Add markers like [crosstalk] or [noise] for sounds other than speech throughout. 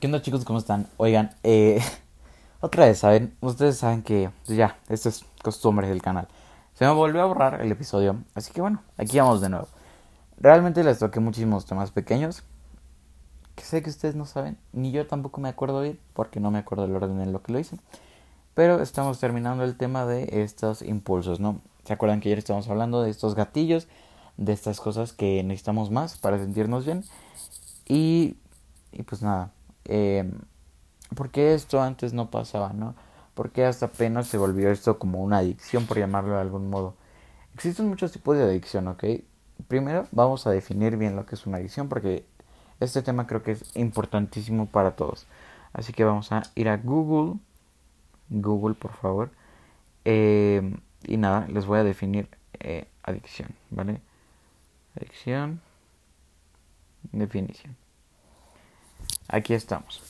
¿Qué onda chicos? ¿Cómo están? Oigan, eh, [laughs] otra vez, ¿saben? Ustedes saben que pues ya, esto es costumbre del canal. Se me volvió a borrar el episodio, así que bueno, aquí vamos de nuevo. Realmente les toqué muchísimos temas pequeños, que sé que ustedes no saben, ni yo tampoco me acuerdo bien, porque no me acuerdo el orden en lo que lo hice. Pero estamos terminando el tema de estos impulsos, ¿no? ¿Se acuerdan que ayer estábamos hablando de estos gatillos, de estas cosas que necesitamos más para sentirnos bien? Y, y pues nada, eh, ¿por qué esto antes no pasaba, no? ¿Por qué hasta apenas se volvió esto como una adicción, por llamarlo de algún modo? Existen muchos tipos de adicción, ¿ok? Primero vamos a definir bien lo que es una adicción porque este tema creo que es importantísimo para todos. Así que vamos a ir a Google. Google, por favor. Eh, y nada, les voy a definir eh, adicción, ¿vale? Adicción. Definición. Aquí estamos.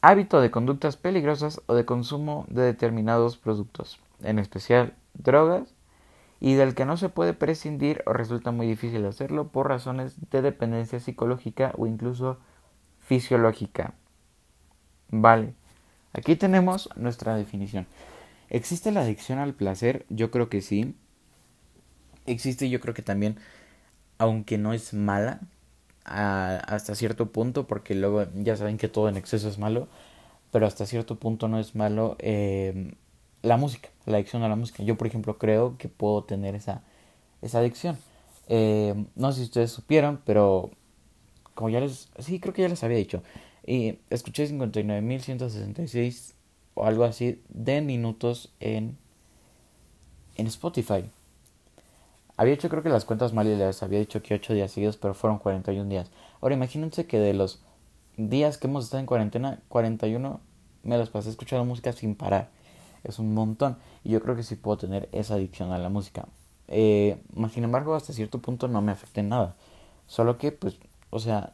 Hábito de conductas peligrosas o de consumo de determinados productos, en especial drogas, y del que no se puede prescindir o resulta muy difícil hacerlo por razones de dependencia psicológica o incluso fisiológica. Vale, aquí tenemos nuestra definición. ¿Existe la adicción al placer? Yo creo que sí. Existe yo creo que también, aunque no es mala, hasta cierto punto, porque luego ya saben que todo en exceso es malo, pero hasta cierto punto no es malo eh, la música, la adicción a la música. Yo, por ejemplo, creo que puedo tener esa, esa adicción. Eh, no sé si ustedes supieron, pero como ya les... Sí, creo que ya les había dicho. Y escuché 59.166 o algo así de minutos en, en Spotify. Había hecho creo que las cuentas mal y les había dicho que 8 días seguidos, pero fueron 41 días. Ahora imagínense que de los días que hemos estado en cuarentena, 41 me los pasé escuchando música sin parar. Es un montón. Y yo creo que sí puedo tener esa adicción a la música. Eh, sin embargo, hasta cierto punto no me afecta en nada. Solo que, pues, o sea,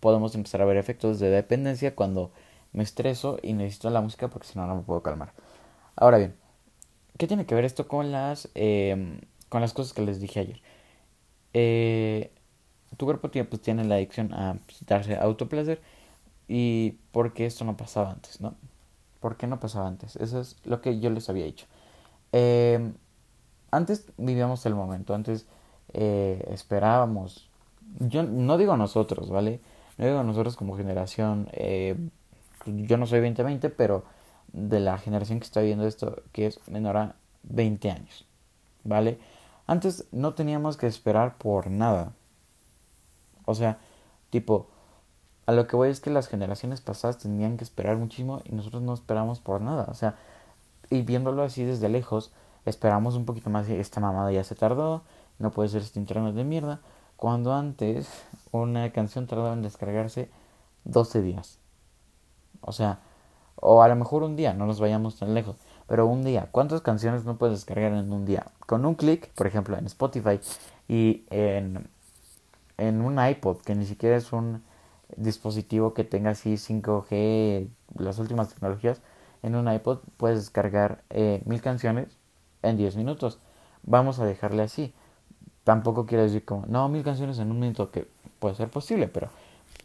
podemos empezar a ver efectos de dependencia cuando me estreso y necesito la música porque si no, no me puedo calmar. Ahora bien, ¿qué tiene que ver esto con las... Eh, con las cosas que les dije ayer. Eh, tu cuerpo tiene, pues, tiene la adicción a pues, darse autoplacer y porque esto no pasaba antes, ¿no? ¿Por qué no pasaba antes? Eso es lo que yo les había dicho. Eh, antes vivíamos el momento, antes eh, esperábamos. Yo no digo nosotros, ¿vale? No digo nosotros como generación. Yo no soy 2020, pero de la generación que está viendo esto, que es menor a 20 años, ¿vale? Antes no teníamos que esperar por nada. O sea, tipo, a lo que voy es que las generaciones pasadas tenían que esperar muchísimo y nosotros no esperamos por nada. O sea, y viéndolo así desde lejos, esperamos un poquito más. Esta mamada ya se tardó, no puede ser este internet de mierda. Cuando antes una canción tardaba en descargarse 12 días. O sea, o a lo mejor un día, no nos vayamos tan lejos. Pero un día, ¿cuántas canciones no puedes descargar en un día? Con un clic, por ejemplo, en Spotify y en, en un iPod, que ni siquiera es un dispositivo que tenga así 5G, las últimas tecnologías, en un iPod puedes descargar eh, mil canciones en 10 minutos. Vamos a dejarle así. Tampoco quiero decir como, no, mil canciones en un minuto, que puede ser posible, pero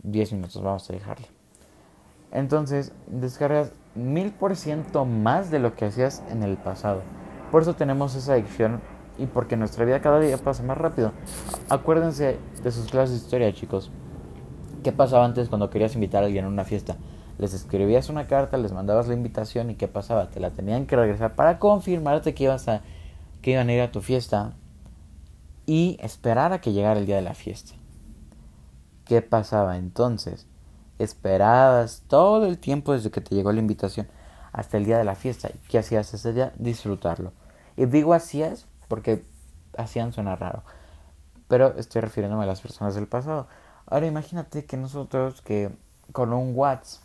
10 minutos vamos a dejarle. Entonces, descargas mil por ciento más de lo que hacías en el pasado. Por eso tenemos esa adicción y porque nuestra vida cada día pasa más rápido. Acuérdense de sus clases de historia, chicos. ¿Qué pasaba antes cuando querías invitar a alguien a una fiesta? Les escribías una carta, les mandabas la invitación y ¿qué pasaba? Te la tenían que regresar para confirmarte que ibas a que iban a ir a tu fiesta y esperar a que llegara el día de la fiesta. ¿Qué pasaba entonces? Esperabas todo el tiempo desde que te llegó la invitación hasta el día de la fiesta. ¿Y qué hacías ese día? Disfrutarlo. Y digo hacías porque hacían suena raro. Pero estoy refiriéndome a las personas del pasado. Ahora imagínate que nosotros que con un WhatsApp,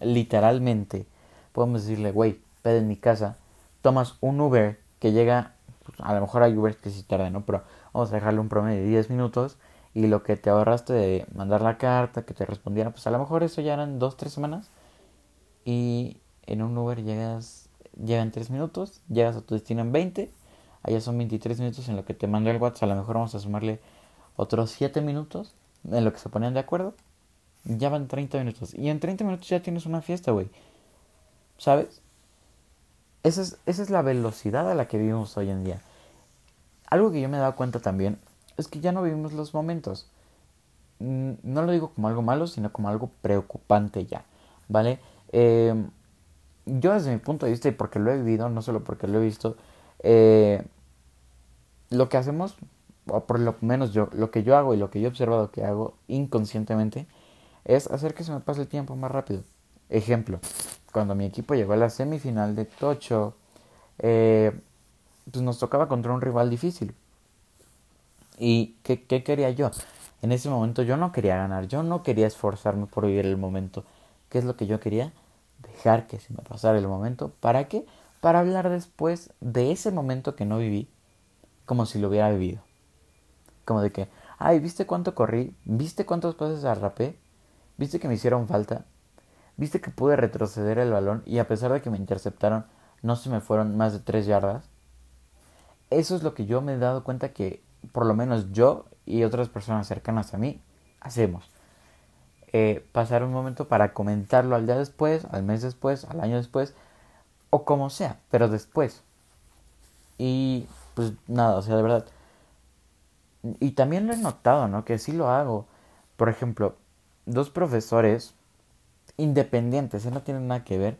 literalmente, podemos decirle, güey, pede en mi casa, tomas un Uber que llega, pues, a lo mejor hay Uber que sí tarda, ¿no? Pero vamos a dejarle un promedio de 10 minutos y lo que te ahorraste de mandar la carta, que te respondiera, pues a lo mejor eso ya eran dos, tres semanas y en un Uber llegas, llegan tres minutos, llegas a tu destino en 20, allá son 23 minutos en lo que te mandó el WhatsApp, a lo mejor vamos a sumarle otros 7 minutos en lo que se ponían de acuerdo Ya van 30 minutos. Y en 30 minutos ya tienes una fiesta, güey. ¿Sabes? Esa es, esa es la velocidad a la que vivimos hoy en día. Algo que yo me he dado cuenta también es que ya no vivimos los momentos. No lo digo como algo malo, sino como algo preocupante ya. ¿Vale? Eh, yo desde mi punto de vista y porque lo he vivido, no solo porque lo he visto, eh, lo que hacemos, o por lo menos yo, lo que yo hago y lo que yo he observado que hago inconscientemente, es hacer que se me pase el tiempo más rápido. Ejemplo, cuando mi equipo llegó a la semifinal de Tocho, eh, pues nos tocaba contra un rival difícil. ¿Y qué, qué quería yo? En ese momento yo no quería ganar, yo no quería esforzarme por vivir el momento. ¿Qué es lo que yo quería? Dejar que se me pasara el momento. ¿Para qué? Para hablar después de ese momento que no viví como si lo hubiera vivido. Como de que, ay, ¿viste cuánto corrí? ¿Viste cuántos pases arrapé? ¿Viste que me hicieron falta? ¿Viste que pude retroceder el balón y a pesar de que me interceptaron, no se me fueron más de tres yardas? Eso es lo que yo me he dado cuenta que por lo menos yo y otras personas cercanas a mí hacemos. Eh, pasar un momento para comentarlo al día después, al mes después, al año después, o como sea, pero después. Y pues nada, o sea, de verdad. Y también lo he notado, ¿no? Que sí lo hago. Por ejemplo, dos profesores independientes, ¿eh? no tienen nada que ver,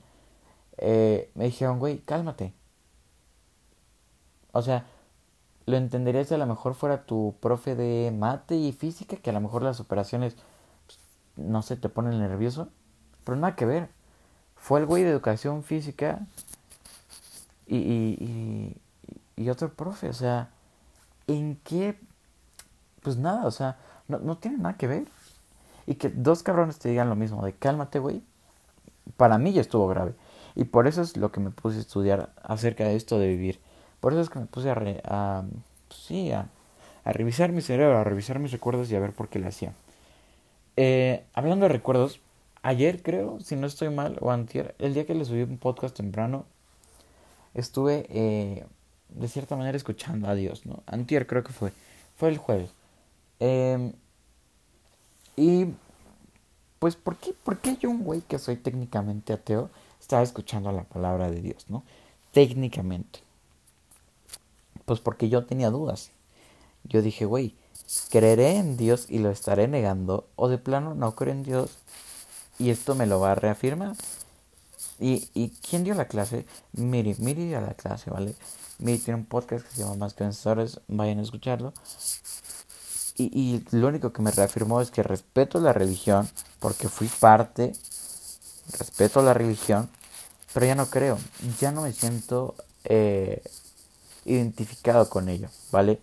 eh, me dijeron, güey, cálmate. O sea, lo entenderías si a lo mejor fuera tu profe de mate y física, que a lo mejor las operaciones, pues, no sé, te ponen nervioso. Pero nada que ver. Fue el güey de educación física y, y, y, y otro profe. O sea, ¿en qué? Pues nada, o sea, no, no tiene nada que ver. Y que dos cabrones te digan lo mismo, de cálmate, güey. Para mí ya estuvo grave. Y por eso es lo que me puse a estudiar acerca de esto de vivir. Por eso es que me puse pues a, revisar mi cerebro, a revisar mis recuerdos y a ver por qué le hacía. Eh, hablando de recuerdos, ayer creo, si no estoy mal, o antier, el día que le subí un podcast temprano, estuve eh, de cierta manera escuchando a Dios, ¿no? Antier creo que fue, fue el jueves. Eh, y pues, ¿por qué, ¿por qué yo, un güey que soy técnicamente ateo, estaba escuchando la palabra de Dios, ¿no? Técnicamente. Pues porque yo tenía dudas. Yo dije, güey, creeré en Dios y lo estaré negando, o de plano no creo en Dios y esto me lo va a reafirmar. ¿Y, y quién dio la clase? Miri, Miri dio la clase, ¿vale? Miri tiene un podcast que se llama Más que vayan a escucharlo. Y, y, lo único que me reafirmó es que respeto la religión, porque fui parte, respeto la religión, pero ya no creo, ya no me siento eh, identificado con ello, ¿vale?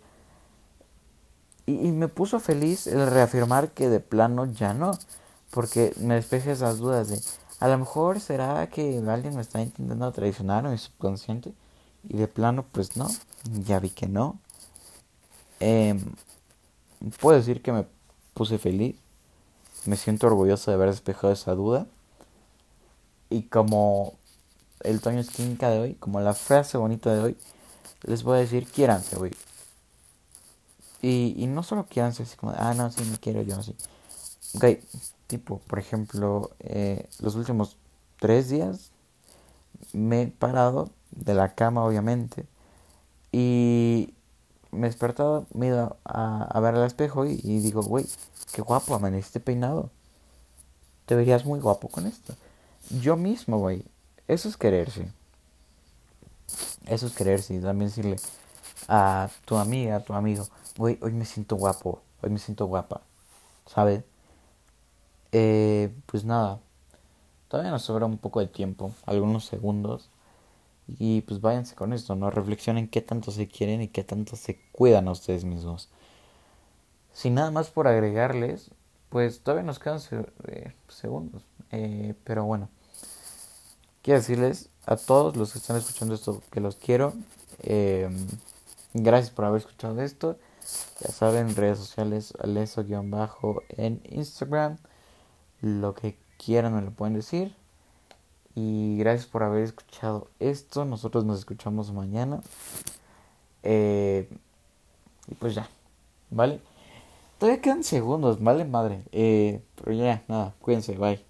Y, me puso feliz el reafirmar que de plano ya no, porque me despeje esas dudas de, a lo mejor será que alguien me está intentando traicionar en mi subconsciente, y de plano pues no, ya vi que no. Eh, puedo decir que me puse feliz. Me siento orgulloso de haber despejado esa duda. Y como el Toño Esquinca de hoy, como la frase bonita de hoy, les voy a decir, quiéranse, güey. Y, y no solo quiéranse así como, ah, no, sí, me quiero yo así. Ok, tipo, por ejemplo, eh, los últimos tres días me he parado de la cama, obviamente. Y me he despertado, me he ido a, a ver al espejo y, y digo, güey, qué guapo amaneciste peinado. Te verías muy guapo con esto. Yo mismo, güey. Eso es quererse. Eso es quererse. Y también decirle a tu amiga, a tu amigo, güey, hoy me siento guapo. Hoy me siento guapa. ¿Sabes? Eh, pues nada. Todavía nos sobra un poco de tiempo. Algunos segundos. Y pues váyanse con esto, ¿no? Reflexionen qué tanto se quieren y qué tanto se cuidan a ustedes mismos. Sin nada más por agregarles, pues todavía nos quedan eh, segundos. Eh, pero bueno, quiero decirles a todos los que están escuchando esto que los quiero. Eh, gracias por haber escuchado esto. Ya saben, redes sociales, aleso-bajo en Instagram. Lo que quieran me lo pueden decir. Y gracias por haber escuchado esto. Nosotros nos escuchamos mañana. Eh, y pues ya, ¿vale? Todavía quedan segundos, vale madre. Eh, pero ya, nada, cuídense, bye.